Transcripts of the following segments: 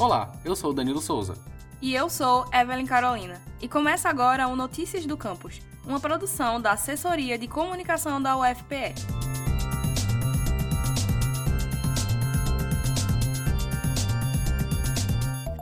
Olá, eu sou Danilo Souza. E eu sou Evelyn Carolina. E começa agora o Notícias do Campus, uma produção da Assessoria de Comunicação da UFPE.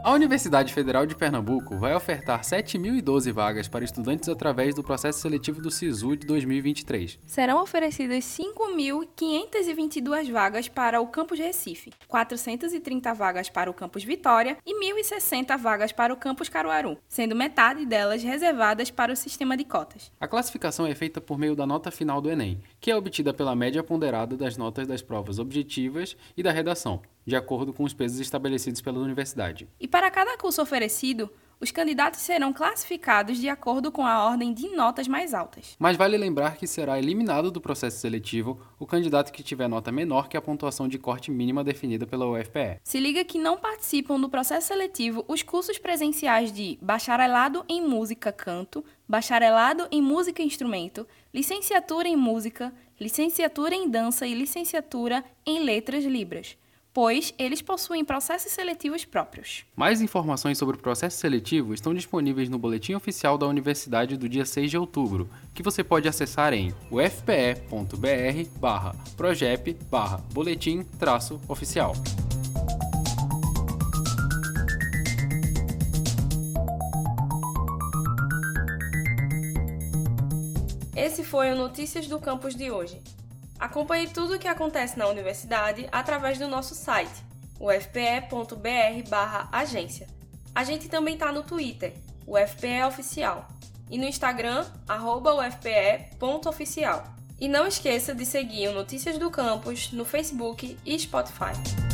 A Universidade Federal de Pernambuco vai ofertar 7.012 vagas para estudantes através do processo seletivo do SISU de 2023. Serão oferecidas 5.522 vagas para o campus Recife, 430 vagas para o campus Vitória e 1.060 vagas para o campus Caruaru, sendo metade delas reservadas para o sistema de cotas. A classificação é feita por meio da nota final do Enem, que é obtida pela média ponderada das notas das provas objetivas e da redação, de acordo com os pesos estabelecidos pela universidade. E para cada curso oferecido, os candidatos serão classificados de acordo com a ordem de notas mais altas. Mas vale lembrar que será eliminado do processo seletivo o candidato que tiver nota menor que a pontuação de corte mínima definida pela UFPE. Se liga que não participam do processo seletivo os cursos presenciais de Bacharelado em Música Canto, Bacharelado em Música Instrumento, Licenciatura em Música, Licenciatura em Dança e Licenciatura em Letras Libras pois eles possuem processos seletivos próprios. Mais informações sobre o processo seletivo estão disponíveis no boletim oficial da universidade do dia 6 de outubro, que você pode acessar em ufpe.br/projep/boletim-oficial. Esse foi o Notícias do Campus de hoje. Acompanhe tudo o que acontece na universidade através do nosso site, ufpe.br/agência. A gente também está no Twitter, UFPE Oficial, e no Instagram, ufpe.oficial. E não esqueça de seguir o Notícias do Campus no Facebook e Spotify.